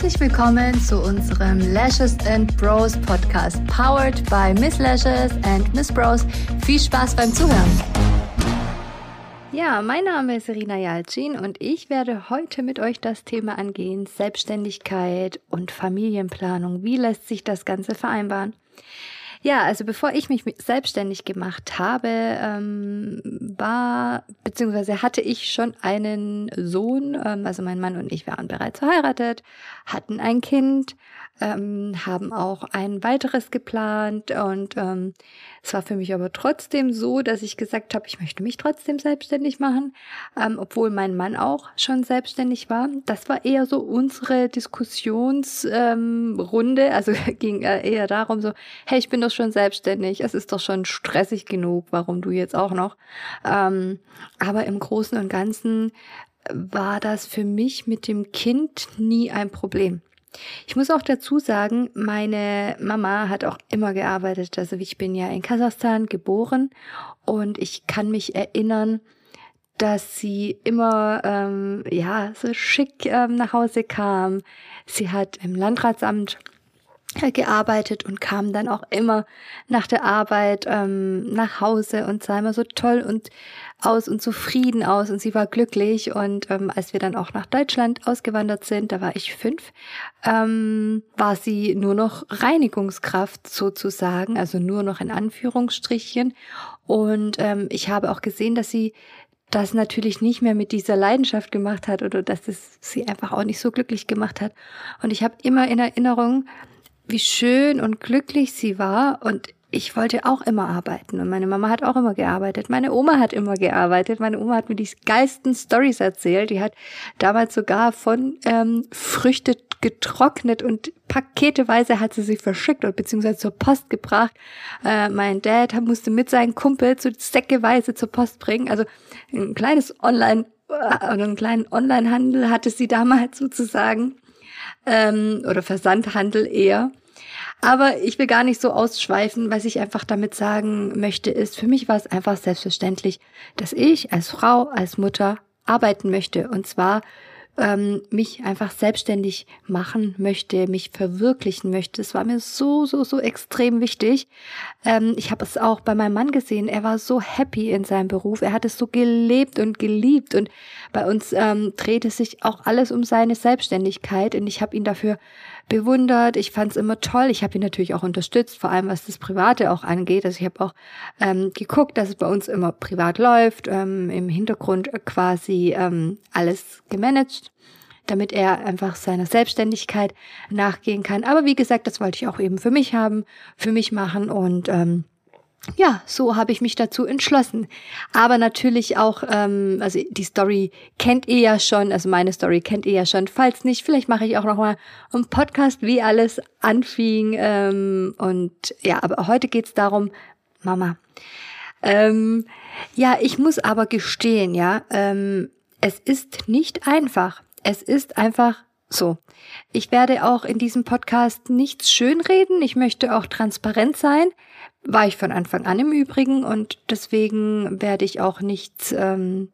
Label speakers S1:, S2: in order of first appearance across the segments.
S1: Herzlich willkommen zu unserem Lashes and Bros Podcast, powered by Miss Lashes and Miss Bros. Viel Spaß beim Zuhören. Ja, mein Name ist Serena Jalcin und ich werde heute mit euch das Thema angehen, Selbstständigkeit und Familienplanung. Wie lässt sich das Ganze vereinbaren? Ja, also bevor ich mich selbstständig gemacht habe, ähm, war, beziehungsweise hatte ich schon einen Sohn, ähm, also mein Mann und ich waren bereits verheiratet, hatten ein Kind, ähm, haben auch ein weiteres geplant und ähm, es war für mich aber trotzdem so, dass ich gesagt habe, ich möchte mich trotzdem selbstständig machen, ähm, obwohl mein Mann auch schon selbstständig war. Das war eher so unsere Diskussionsrunde, ähm, also ging äh, eher darum so, hey, ich bin doch schon selbstständig, es ist doch schon stressig genug, warum du jetzt auch noch? Ähm, aber im Großen und Ganzen war das für mich mit dem Kind nie ein Problem. Ich muss auch dazu sagen, meine Mama hat auch immer gearbeitet. Also ich bin ja in Kasachstan geboren und ich kann mich erinnern, dass sie immer ähm, ja so schick ähm, nach Hause kam. Sie hat im Landratsamt gearbeitet und kam dann auch immer nach der Arbeit ähm, nach Hause und sah immer so toll und aus und zufrieden aus. Und sie war glücklich. Und ähm, als wir dann auch nach Deutschland ausgewandert sind, da war ich fünf, ähm, war sie nur noch Reinigungskraft sozusagen, also nur noch in Anführungsstrichen. Und ähm, ich habe auch gesehen, dass sie das natürlich nicht mehr mit dieser Leidenschaft gemacht hat oder dass es sie einfach auch nicht so glücklich gemacht hat. Und ich habe immer in Erinnerung, wie schön und glücklich sie war und ich wollte auch immer arbeiten und meine Mama hat auch immer gearbeitet. Meine Oma hat immer gearbeitet. Meine Oma hat mir die geilsten Stories erzählt. Die hat damals sogar von ähm, Früchte getrocknet und paketeweise hat sie sie verschickt oder beziehungsweise zur Post gebracht. Äh, mein Dad musste mit seinen Kumpel zu säckeweise zur Post bringen. Also ein kleines Online äh, oder einen kleinen Onlinehandel hatte sie damals sozusagen ähm, oder Versandhandel eher. Aber ich will gar nicht so ausschweifen. Was ich einfach damit sagen möchte, ist, für mich war es einfach selbstverständlich, dass ich als Frau, als Mutter arbeiten möchte. Und zwar ähm, mich einfach selbstständig machen möchte, mich verwirklichen möchte. Es war mir so, so, so extrem wichtig. Ähm, ich habe es auch bei meinem Mann gesehen. Er war so happy in seinem Beruf. Er hat es so gelebt und geliebt. Und bei uns ähm, drehte sich auch alles um seine Selbstständigkeit. Und ich habe ihn dafür bewundert. Ich fand es immer toll. Ich habe ihn natürlich auch unterstützt, vor allem was das Private auch angeht. Also ich habe auch ähm, geguckt, dass es bei uns immer privat läuft, ähm, im Hintergrund quasi ähm, alles gemanagt damit er einfach seiner Selbstständigkeit nachgehen kann. Aber wie gesagt, das wollte ich auch eben für mich haben, für mich machen und ähm, ja, so habe ich mich dazu entschlossen. Aber natürlich auch, ähm, also die Story kennt ihr ja schon, also meine Story kennt ihr ja schon. Falls nicht, vielleicht mache ich auch noch mal einen Podcast, wie alles anfing. Ähm, und ja, aber heute geht's darum, Mama. Ähm, ja, ich muss aber gestehen, ja, ähm, es ist nicht einfach. Es ist einfach so. Ich werde auch in diesem Podcast nichts schönreden. Ich möchte auch transparent sein. War ich von Anfang an im Übrigen und deswegen werde ich auch nichts ähm,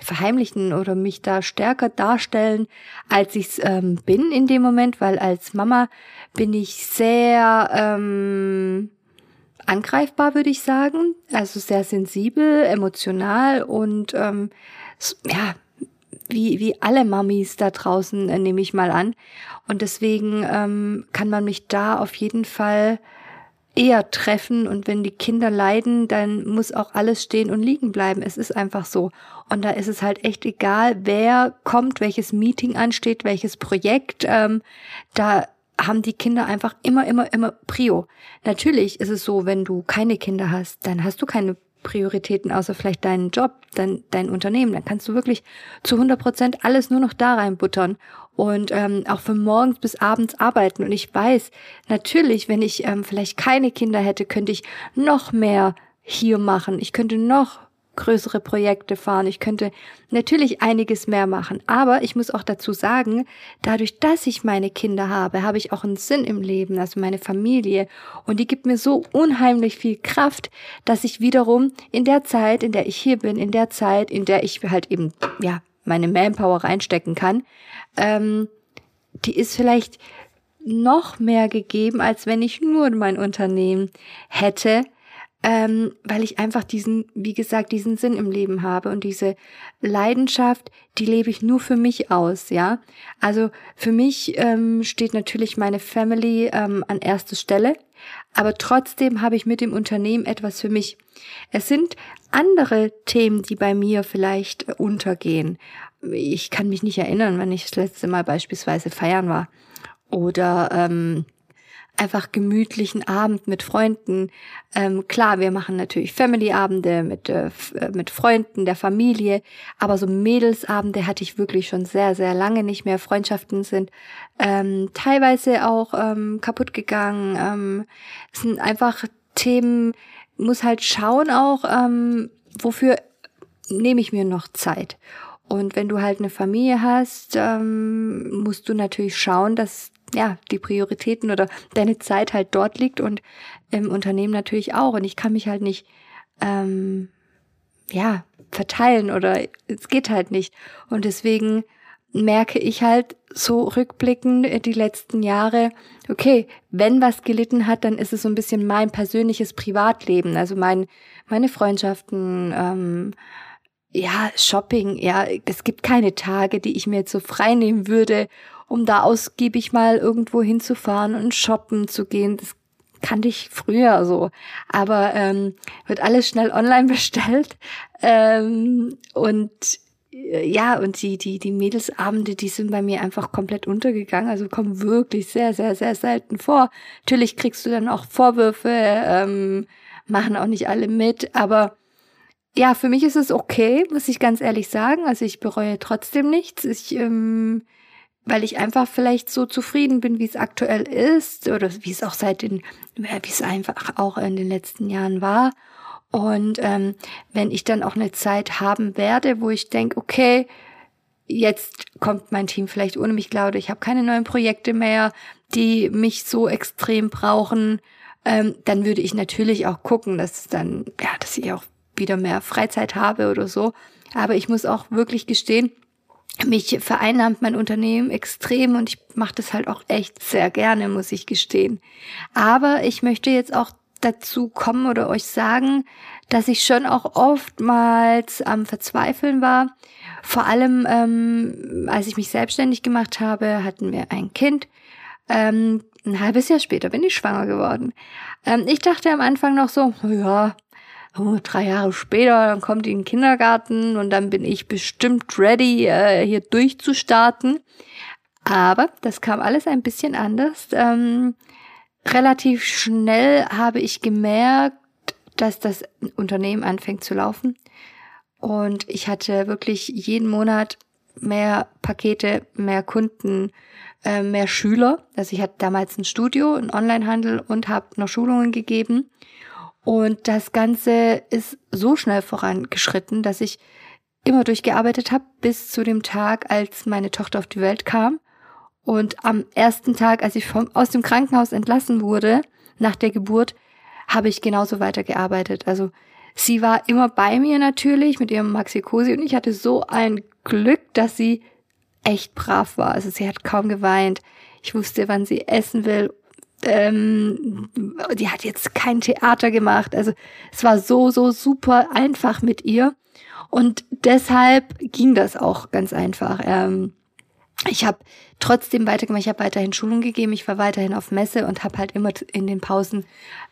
S1: verheimlichen oder mich da stärker darstellen, als ich ähm, bin in dem Moment, weil als Mama bin ich sehr ähm, angreifbar, würde ich sagen. Also sehr sensibel, emotional und ähm, ja, wie, wie alle Mamis da draußen, äh, nehme ich mal an. Und deswegen ähm, kann man mich da auf jeden Fall eher treffen und wenn die Kinder leiden, dann muss auch alles stehen und liegen bleiben. Es ist einfach so. Und da ist es halt echt egal, wer kommt, welches Meeting ansteht, welches Projekt. Ähm, da haben die Kinder einfach immer, immer, immer Prio. Natürlich ist es so, wenn du keine Kinder hast, dann hast du keine Prioritäten, außer vielleicht deinen Job, dein, dein Unternehmen. Dann kannst du wirklich zu 100 Prozent alles nur noch da reinbuttern und ähm, auch von morgens bis abends arbeiten. Und ich weiß, natürlich, wenn ich ähm, vielleicht keine Kinder hätte, könnte ich noch mehr hier machen. Ich könnte noch größere Projekte fahren. Ich könnte natürlich einiges mehr machen. Aber ich muss auch dazu sagen, dadurch, dass ich meine Kinder habe, habe ich auch einen Sinn im Leben, also meine Familie. Und die gibt mir so unheimlich viel Kraft, dass ich wiederum in der Zeit, in der ich hier bin, in der Zeit, in der ich halt eben, ja, meine Manpower reinstecken kann, ähm, die ist vielleicht noch mehr gegeben, als wenn ich nur mein Unternehmen hätte, ähm, weil ich einfach diesen, wie gesagt, diesen Sinn im Leben habe und diese Leidenschaft, die lebe ich nur für mich aus, ja. Also für mich ähm, steht natürlich meine Family ähm, an erster Stelle, aber trotzdem habe ich mit dem Unternehmen etwas für mich. Es sind andere Themen, die bei mir vielleicht äh, untergehen. Ich kann mich nicht erinnern, wenn ich das letzte Mal beispielsweise feiern war oder ähm, einfach gemütlichen Abend mit Freunden. Ähm, klar, wir machen natürlich Family-Abende mit, äh, äh, mit Freunden, der Familie, aber so Mädelsabende hatte ich wirklich schon sehr, sehr lange nicht mehr. Freundschaften sind ähm, teilweise auch ähm, kaputt gegangen. Ähm, es sind einfach Themen, muss halt schauen auch, ähm, wofür nehme ich mir noch Zeit. Und wenn du halt eine Familie hast, ähm, musst du natürlich schauen, dass ja, die Prioritäten oder deine Zeit halt dort liegt und im Unternehmen natürlich auch. Und ich kann mich halt nicht, ähm, ja, verteilen oder es geht halt nicht. Und deswegen merke ich halt so rückblickend die letzten Jahre, okay, wenn was gelitten hat, dann ist es so ein bisschen mein persönliches Privatleben, also mein, meine Freundschaften, ähm, ja, Shopping, ja, es gibt keine Tage, die ich mir jetzt so frei nehmen würde um da ausgiebig mal irgendwo hinzufahren und shoppen zu gehen. Das kannte ich früher so. Aber ähm, wird alles schnell online bestellt. Ähm, und äh, ja, und die, die, die Mädelsabende, die sind bei mir einfach komplett untergegangen. Also kommen wirklich sehr, sehr, sehr selten vor. Natürlich kriegst du dann auch Vorwürfe, ähm, machen auch nicht alle mit, aber ja, für mich ist es okay, muss ich ganz ehrlich sagen. Also ich bereue trotzdem nichts. Ich ähm, weil ich einfach vielleicht so zufrieden bin, wie es aktuell ist oder wie es auch seit den, wie es einfach auch in den letzten Jahren war. Und ähm, wenn ich dann auch eine Zeit haben werde, wo ich denke, okay, jetzt kommt mein Team vielleicht ohne mich klar oder ich habe keine neuen Projekte mehr, die mich so extrem brauchen, ähm, dann würde ich natürlich auch gucken, dass dann, ja, dass ich auch wieder mehr Freizeit habe oder so. Aber ich muss auch wirklich gestehen, mich vereinnahmt mein Unternehmen extrem und ich mache das halt auch echt sehr gerne, muss ich gestehen. Aber ich möchte jetzt auch dazu kommen oder euch sagen, dass ich schon auch oftmals am Verzweifeln war. Vor allem, ähm, als ich mich selbstständig gemacht habe, hatten wir ein Kind. Ähm, ein halbes Jahr später bin ich schwanger geworden. Ähm, ich dachte am Anfang noch so, ja, oh, drei Jahre später, dann kommt die in den Kindergarten und dann bin ich bestimmt ready, äh, hier durchzustarten. Aber das kam alles ein bisschen anders. Ähm, relativ schnell habe ich gemerkt, dass das Unternehmen anfängt zu laufen. Und ich hatte wirklich jeden Monat mehr Pakete, mehr Kunden, äh, mehr Schüler. Also ich hatte damals ein Studio, einen Onlinehandel und habe noch Schulungen gegeben. Und das Ganze ist so schnell vorangeschritten, dass ich immer durchgearbeitet habe bis zu dem Tag, als meine Tochter auf die Welt kam. Und am ersten Tag, als ich vom, aus dem Krankenhaus entlassen wurde, nach der Geburt, habe ich genauso weitergearbeitet. Also sie war immer bei mir natürlich mit ihrem Maxi-Cosi und ich hatte so ein Glück, dass sie echt brav war. Also sie hat kaum geweint. Ich wusste, wann sie essen will ähm, die hat jetzt kein Theater gemacht. Also es war so, so super einfach mit ihr. Und deshalb ging das auch ganz einfach. Ähm, ich habe trotzdem weitergemacht, ich habe weiterhin Schulung gegeben, ich war weiterhin auf Messe und habe halt immer in den Pausen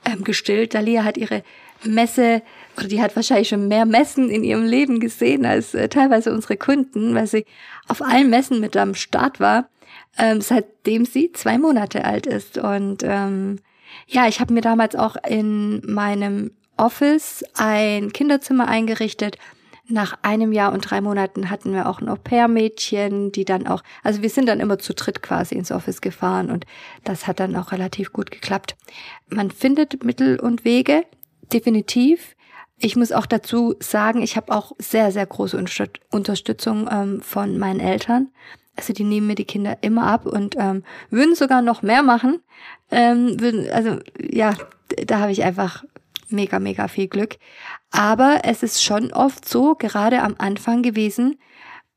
S1: ähm, gestillt. Dalia hat ihre Messe, oder die hat wahrscheinlich schon mehr Messen in ihrem Leben gesehen als äh, teilweise unsere Kunden, weil sie auf allen Messen mit am Start war ähm, seitdem sie zwei Monate alt ist. Und ähm, ja, ich habe mir damals auch in meinem Office ein Kinderzimmer eingerichtet. Nach einem Jahr und drei Monaten hatten wir auch ein Au-pair-Mädchen, die dann auch, also wir sind dann immer zu dritt quasi ins Office gefahren und das hat dann auch relativ gut geklappt. Man findet Mittel und Wege, definitiv. Ich muss auch dazu sagen, ich habe auch sehr, sehr große Unterstützung ähm, von meinen Eltern. Also die nehmen mir die Kinder immer ab und ähm, würden sogar noch mehr machen. Ähm, würden, also ja, da habe ich einfach mega, mega viel Glück. Aber es ist schon oft so, gerade am Anfang gewesen,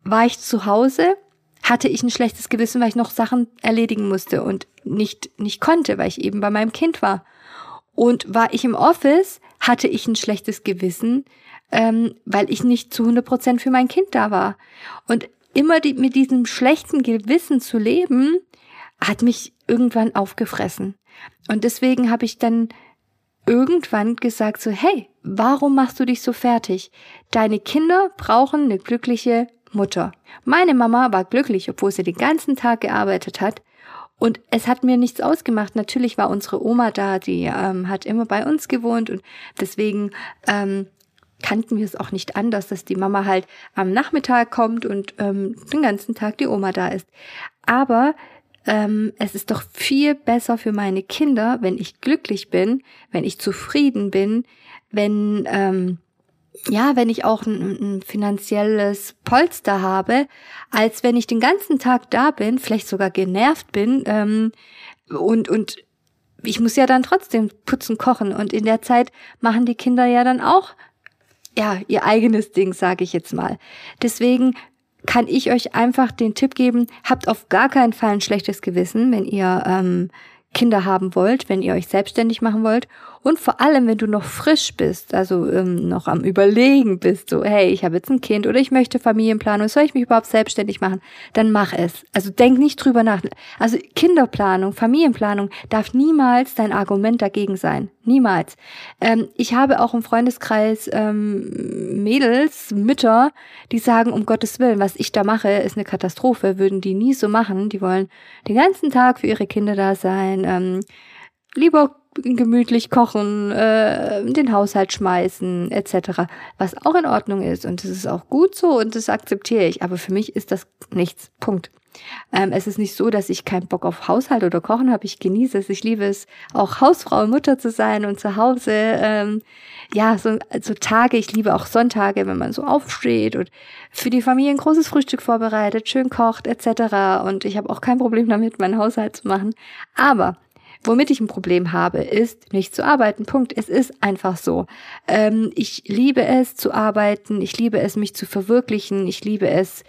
S1: war ich zu Hause, hatte ich ein schlechtes Gewissen, weil ich noch Sachen erledigen musste und nicht, nicht konnte, weil ich eben bei meinem Kind war. Und war ich im Office, hatte ich ein schlechtes Gewissen, ähm, weil ich nicht zu 100 Prozent für mein Kind da war. Und immer die, mit diesem schlechten Gewissen zu leben, hat mich irgendwann aufgefressen. Und deswegen habe ich dann irgendwann gesagt so, hey, warum machst du dich so fertig? Deine Kinder brauchen eine glückliche Mutter. Meine Mama war glücklich, obwohl sie den ganzen Tag gearbeitet hat. Und es hat mir nichts ausgemacht. Natürlich war unsere Oma da, die ähm, hat immer bei uns gewohnt und deswegen ähm, kannten wir es auch nicht anders, dass die Mama halt am Nachmittag kommt und ähm, den ganzen Tag die Oma da ist. Aber ähm, es ist doch viel besser für meine Kinder, wenn ich glücklich bin, wenn ich zufrieden bin, wenn ähm, ja, wenn ich auch ein, ein finanzielles Polster habe, als wenn ich den ganzen Tag da bin, vielleicht sogar genervt bin ähm, und und ich muss ja dann trotzdem putzen, kochen und in der Zeit machen die Kinder ja dann auch ja ihr eigenes Ding, sage ich jetzt mal. Deswegen kann ich euch einfach den Tipp geben, habt auf gar keinen Fall ein schlechtes Gewissen, wenn ihr ähm, Kinder haben wollt, wenn ihr euch selbstständig machen wollt und vor allem, wenn du noch frisch bist, also ähm, noch am Überlegen bist, so, hey, ich habe jetzt ein Kind oder ich möchte Familienplanung, soll ich mich überhaupt selbstständig machen? Dann mach es. Also denk nicht drüber nach. Also Kinderplanung, Familienplanung darf niemals dein Argument dagegen sein. Niemals. Ähm, ich habe auch im Freundeskreis ähm, Mädels, Mütter, die sagen, um Gottes Willen, was ich da mache, ist eine Katastrophe, würden die nie so machen. Die wollen den ganzen Tag für ihre Kinder da sein. Ähm, lieber gemütlich kochen, äh, den Haushalt schmeißen, etc. Was auch in Ordnung ist und das ist auch gut so und das akzeptiere ich. Aber für mich ist das nichts. Punkt. Ähm, es ist nicht so, dass ich keinen Bock auf Haushalt oder Kochen habe. Ich genieße es. Ich liebe es, auch Hausfrau und Mutter zu sein und zu Hause. Ähm, ja, so, so Tage. Ich liebe auch Sonntage, wenn man so aufsteht und für die Familie ein großes Frühstück vorbereitet, schön kocht etc. Und ich habe auch kein Problem damit, meinen Haushalt zu machen. Aber Womit ich ein Problem habe, ist nicht zu arbeiten. Punkt. Es ist einfach so. Ähm, ich liebe es zu arbeiten. Ich liebe es, mich zu verwirklichen. Ich liebe es,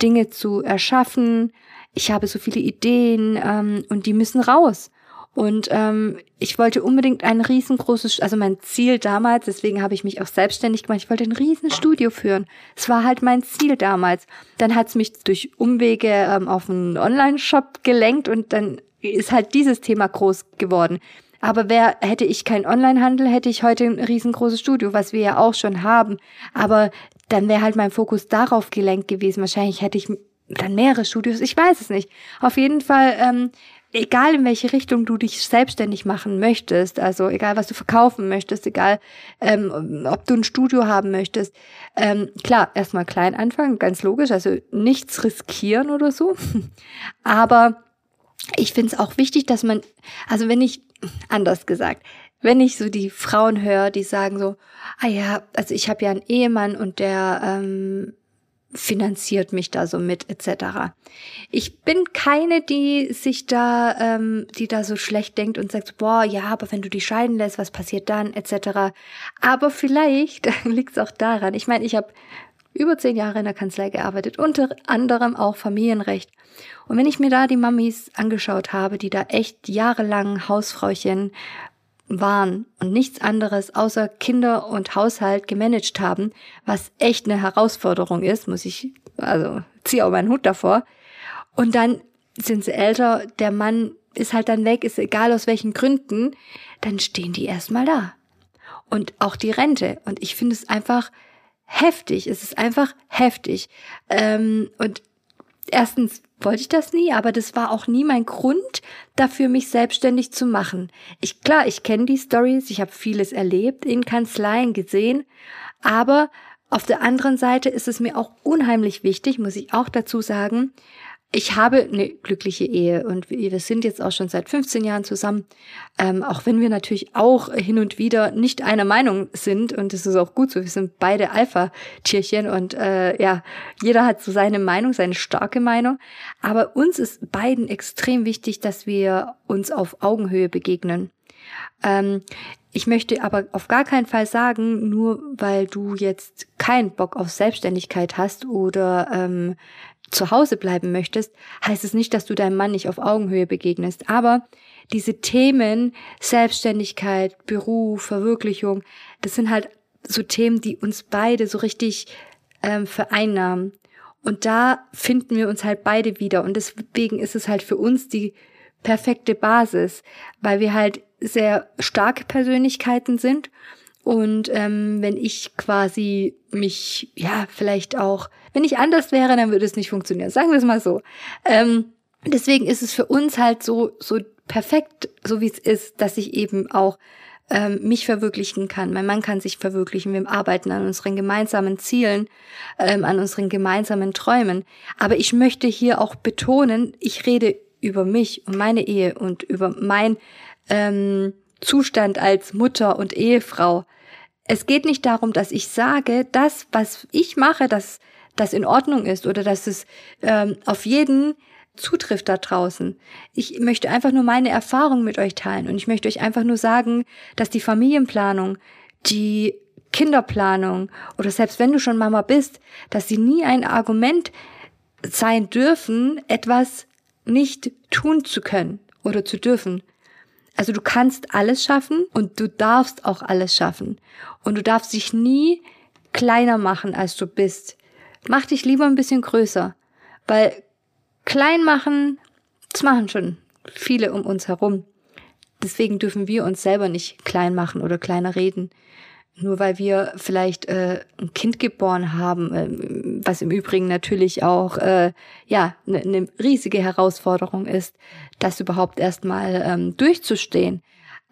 S1: Dinge zu erschaffen. Ich habe so viele Ideen ähm, und die müssen raus. Und ähm, ich wollte unbedingt ein riesengroßes, also mein Ziel damals, deswegen habe ich mich auch selbstständig gemacht, ich wollte ein Riesenstudio führen. Es war halt mein Ziel damals. Dann hat es mich durch Umwege ähm, auf einen Online-Shop gelenkt und dann ist halt dieses Thema groß geworden. Aber wer hätte ich keinen Onlinehandel, hätte ich heute ein riesengroßes Studio, was wir ja auch schon haben. Aber dann wäre halt mein Fokus darauf gelenkt gewesen. Wahrscheinlich hätte ich dann mehrere Studios. Ich weiß es nicht. Auf jeden Fall, ähm, egal in welche Richtung du dich selbstständig machen möchtest, also egal was du verkaufen möchtest, egal ähm, ob du ein Studio haben möchtest, ähm, klar, erstmal klein anfangen, ganz logisch, also nichts riskieren oder so. Aber ich finde es auch wichtig, dass man, also wenn ich, anders gesagt, wenn ich so die Frauen höre, die sagen so, ah ja, also ich habe ja einen Ehemann und der ähm, finanziert mich da so mit etc. Ich bin keine, die sich da, ähm, die da so schlecht denkt und sagt, boah, ja, aber wenn du dich scheiden lässt, was passiert dann etc. Aber vielleicht liegt es auch daran. Ich meine, ich habe über zehn Jahre in der Kanzlei gearbeitet, unter anderem auch Familienrecht. Und wenn ich mir da die Mamis angeschaut habe, die da echt jahrelang Hausfrauchen waren und nichts anderes außer Kinder und Haushalt gemanagt haben, was echt eine Herausforderung ist, muss ich, also ziehe auch meinen Hut davor. Und dann sind sie älter, der Mann ist halt dann weg, ist egal aus welchen Gründen, dann stehen die erstmal da. Und auch die Rente. Und ich finde es einfach heftig. Es ist einfach heftig. Ähm, und erstens wollte ich das nie, aber das war auch nie mein Grund dafür, mich selbstständig zu machen. Ich klar, ich kenne die Stories, ich habe vieles erlebt, in Kanzleien gesehen, aber auf der anderen Seite ist es mir auch unheimlich wichtig, muss ich auch dazu sagen, ich habe eine glückliche Ehe und wir sind jetzt auch schon seit 15 Jahren zusammen, ähm, auch wenn wir natürlich auch hin und wieder nicht einer Meinung sind und das ist auch gut so. Wir sind beide Alpha-Tierchen und äh, ja, jeder hat so seine Meinung, seine starke Meinung. Aber uns ist beiden extrem wichtig, dass wir uns auf Augenhöhe begegnen. Ähm, ich möchte aber auf gar keinen Fall sagen, nur weil du jetzt keinen Bock auf Selbstständigkeit hast oder ähm, zu Hause bleiben möchtest, heißt es nicht, dass du deinem Mann nicht auf Augenhöhe begegnest. Aber diese Themen, Selbstständigkeit, Beruf, Verwirklichung, das sind halt so Themen, die uns beide so richtig ähm, vereinnahmen. Und da finden wir uns halt beide wieder. Und deswegen ist es halt für uns die perfekte Basis, weil wir halt sehr starke Persönlichkeiten sind. Und ähm, wenn ich quasi mich, ja, vielleicht auch, wenn ich anders wäre, dann würde es nicht funktionieren. Sagen wir es mal so. Ähm, deswegen ist es für uns halt so, so perfekt, so wie es ist, dass ich eben auch ähm, mich verwirklichen kann. Mein Mann kann sich verwirklichen. Wir arbeiten an unseren gemeinsamen Zielen, ähm, an unseren gemeinsamen Träumen. Aber ich möchte hier auch betonen, ich rede über mich und meine Ehe und über mein ähm, Zustand als Mutter und Ehefrau. Es geht nicht darum, dass ich sage, das, was ich mache, dass das in Ordnung ist oder dass es ähm, auf jeden zutrifft da draußen. Ich möchte einfach nur meine Erfahrung mit euch teilen und ich möchte euch einfach nur sagen, dass die Familienplanung, die Kinderplanung oder selbst wenn du schon Mama bist, dass sie nie ein Argument sein dürfen, etwas nicht tun zu können oder zu dürfen. Also du kannst alles schaffen und du darfst auch alles schaffen. Und du darfst dich nie kleiner machen, als du bist. Mach dich lieber ein bisschen größer. Weil klein machen, das machen schon viele um uns herum. Deswegen dürfen wir uns selber nicht klein machen oder kleiner reden. Nur weil wir vielleicht äh, ein Kind geboren haben, äh, was im Übrigen natürlich auch äh, ja eine ne riesige Herausforderung ist, das überhaupt erstmal ähm, durchzustehen.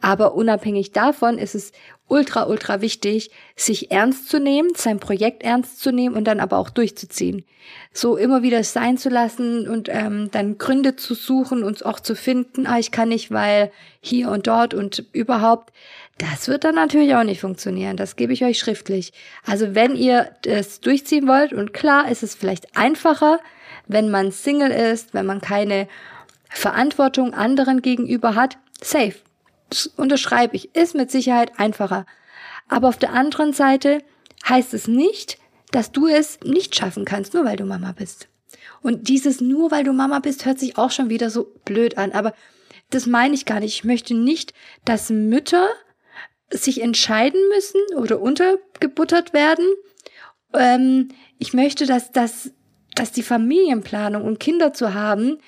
S1: Aber unabhängig davon ist es ultra, ultra wichtig, sich ernst zu nehmen, sein Projekt ernst zu nehmen und dann aber auch durchzuziehen. So immer wieder sein zu lassen und ähm, dann Gründe zu suchen und auch zu finden, ah, ich kann nicht, weil hier und dort und überhaupt. Das wird dann natürlich auch nicht funktionieren. Das gebe ich euch schriftlich. Also wenn ihr das durchziehen wollt und klar ist es vielleicht einfacher, wenn man Single ist, wenn man keine Verantwortung anderen gegenüber hat, safe. Unterschreibe ich. Ist mit Sicherheit einfacher. Aber auf der anderen Seite heißt es nicht, dass du es nicht schaffen kannst, nur weil du Mama bist. Und dieses nur weil du Mama bist, hört sich auch schon wieder so blöd an. Aber das meine ich gar nicht. Ich möchte nicht, dass Mütter sich entscheiden müssen oder untergebuttert werden. Ähm, ich möchte, dass, dass, dass die Familienplanung und Kinder zu haben,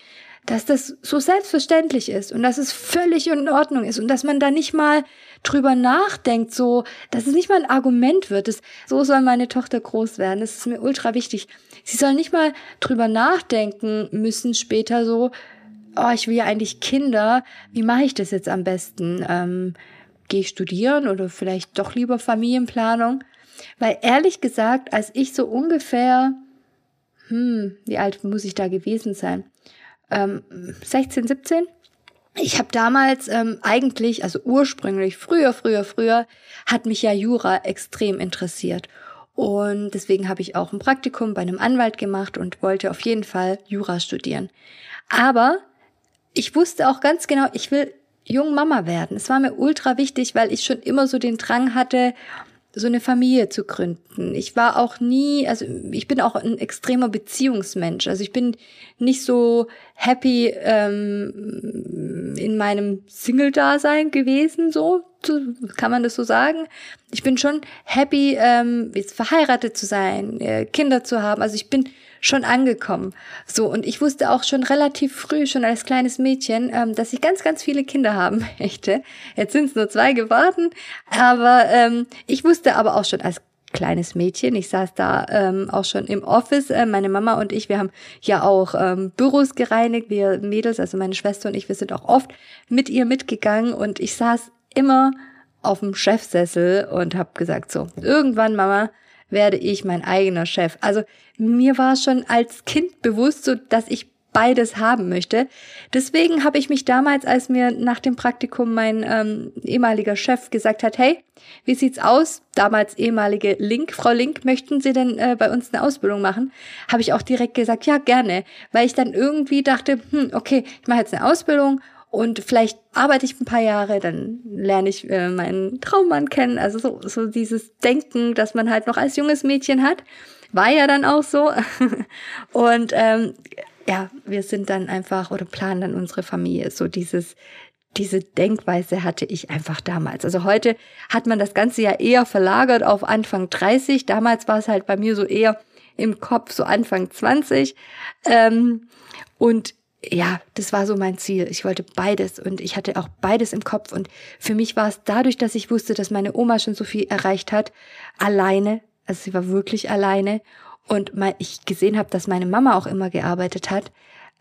S1: dass das so selbstverständlich ist und dass es völlig in Ordnung ist und dass man da nicht mal drüber nachdenkt, so, dass es nicht mal ein Argument wird. Das, so soll meine Tochter groß werden. Das ist mir ultra wichtig. Sie soll nicht mal drüber nachdenken müssen später so, oh, ich will ja eigentlich Kinder. Wie mache ich das jetzt am besten? Ähm, gehe ich studieren oder vielleicht doch lieber Familienplanung? Weil ehrlich gesagt, als ich so ungefähr, hm, wie alt muss ich da gewesen sein? Ähm, 16, 17? Ich habe damals ähm, eigentlich, also ursprünglich, früher, früher, früher, hat mich ja Jura extrem interessiert. Und deswegen habe ich auch ein Praktikum bei einem Anwalt gemacht und wollte auf jeden Fall Jura studieren. Aber ich wusste auch ganz genau, ich will jung Mama werden. Es war mir ultra wichtig, weil ich schon immer so den Drang hatte, so eine Familie zu gründen. Ich war auch nie, also ich bin auch ein extremer Beziehungsmensch. Also ich bin nicht so happy ähm, in meinem Single-Dasein gewesen, so kann man das so sagen. Ich bin schon happy, ähm, jetzt verheiratet zu sein, äh, Kinder zu haben. Also ich bin schon angekommen. So, und ich wusste auch schon relativ früh, schon als kleines Mädchen, ähm, dass ich ganz, ganz viele Kinder haben möchte. Jetzt sind es nur zwei geworden, aber ähm, ich wusste aber auch schon als kleines Mädchen. Ich saß da ähm, auch schon im Office. Äh, meine Mama und ich, wir haben ja auch ähm, Büros gereinigt. Wir Mädels, also meine Schwester und ich, wir sind auch oft mit ihr mitgegangen und ich saß immer auf dem Chefsessel und habe gesagt so, irgendwann Mama, werde ich mein eigener Chef. Also mir war schon als Kind bewusst, so dass ich beides haben möchte. Deswegen habe ich mich damals, als mir nach dem Praktikum mein ähm, ehemaliger Chef gesagt hat, hey, wie sieht's aus? Damals ehemalige Link, Frau Link, möchten Sie denn äh, bei uns eine Ausbildung machen? Habe ich auch direkt gesagt, ja gerne, weil ich dann irgendwie dachte, hm, okay, ich mache jetzt eine Ausbildung und vielleicht arbeite ich ein paar Jahre, dann lerne ich äh, meinen Traummann kennen. Also so, so dieses Denken, dass man halt noch als junges Mädchen hat, war ja dann auch so. und ähm, ja, wir sind dann einfach oder planen dann unsere Familie. So dieses, diese Denkweise hatte ich einfach damals. Also heute hat man das Ganze ja eher verlagert auf Anfang 30. Damals war es halt bei mir so eher im Kopf, so Anfang 20. Ähm, und ja, das war so mein Ziel. Ich wollte beides und ich hatte auch beides im Kopf. Und für mich war es dadurch, dass ich wusste, dass meine Oma schon so viel erreicht hat, alleine. Also sie war wirklich alleine. Und ich gesehen habe, dass meine Mama auch immer gearbeitet hat,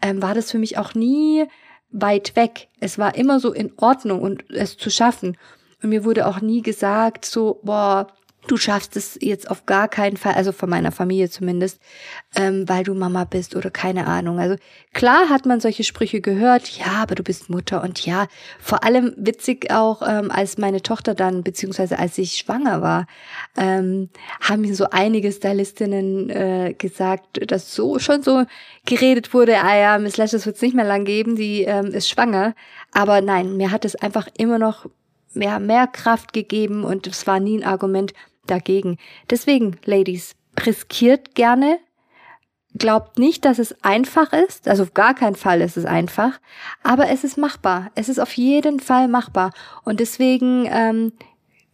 S1: ähm, war das für mich auch nie weit weg. Es war immer so in Ordnung und es zu schaffen. Und mir wurde auch nie gesagt, so, boah, du schaffst es jetzt auf gar keinen Fall, also von meiner Familie zumindest, ähm, weil du Mama bist oder keine Ahnung. Also klar hat man solche Sprüche gehört, ja, aber du bist Mutter und ja, vor allem witzig auch, ähm, als meine Tochter dann, beziehungsweise als ich schwanger war, ähm, haben mir so einige Stylistinnen äh, gesagt, dass so schon so geredet wurde, ah ja, Miss Lashes wird es nicht mehr lang geben, die ähm, ist schwanger. Aber nein, mir hat es einfach immer noch mehr, mehr Kraft gegeben und es war nie ein Argument, dagegen. Deswegen, Ladies, riskiert gerne. Glaubt nicht, dass es einfach ist. Also auf gar keinen Fall ist es einfach. Aber es ist machbar. Es ist auf jeden Fall machbar. Und deswegen, ähm,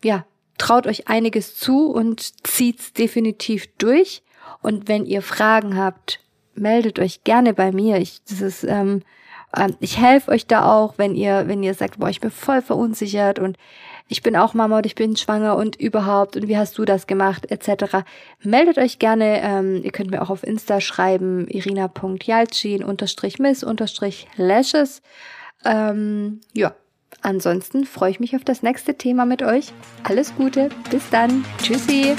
S1: ja, traut euch einiges zu und zieht's definitiv durch. Und wenn ihr Fragen habt, meldet euch gerne bei mir. Ich, das ist, ähm, ähm ich helfe euch da auch, wenn ihr, wenn ihr sagt, boah, ich bin voll verunsichert und ich bin auch Mama und ich bin schwanger und überhaupt und wie hast du das gemacht etc. Meldet euch gerne, ähm, ihr könnt mir auch auf Insta schreiben, irina.jalcin unterstrich miss unterstrich lashes. Ähm, ja, ansonsten freue ich mich auf das nächste Thema mit euch. Alles Gute, bis dann, tschüssi.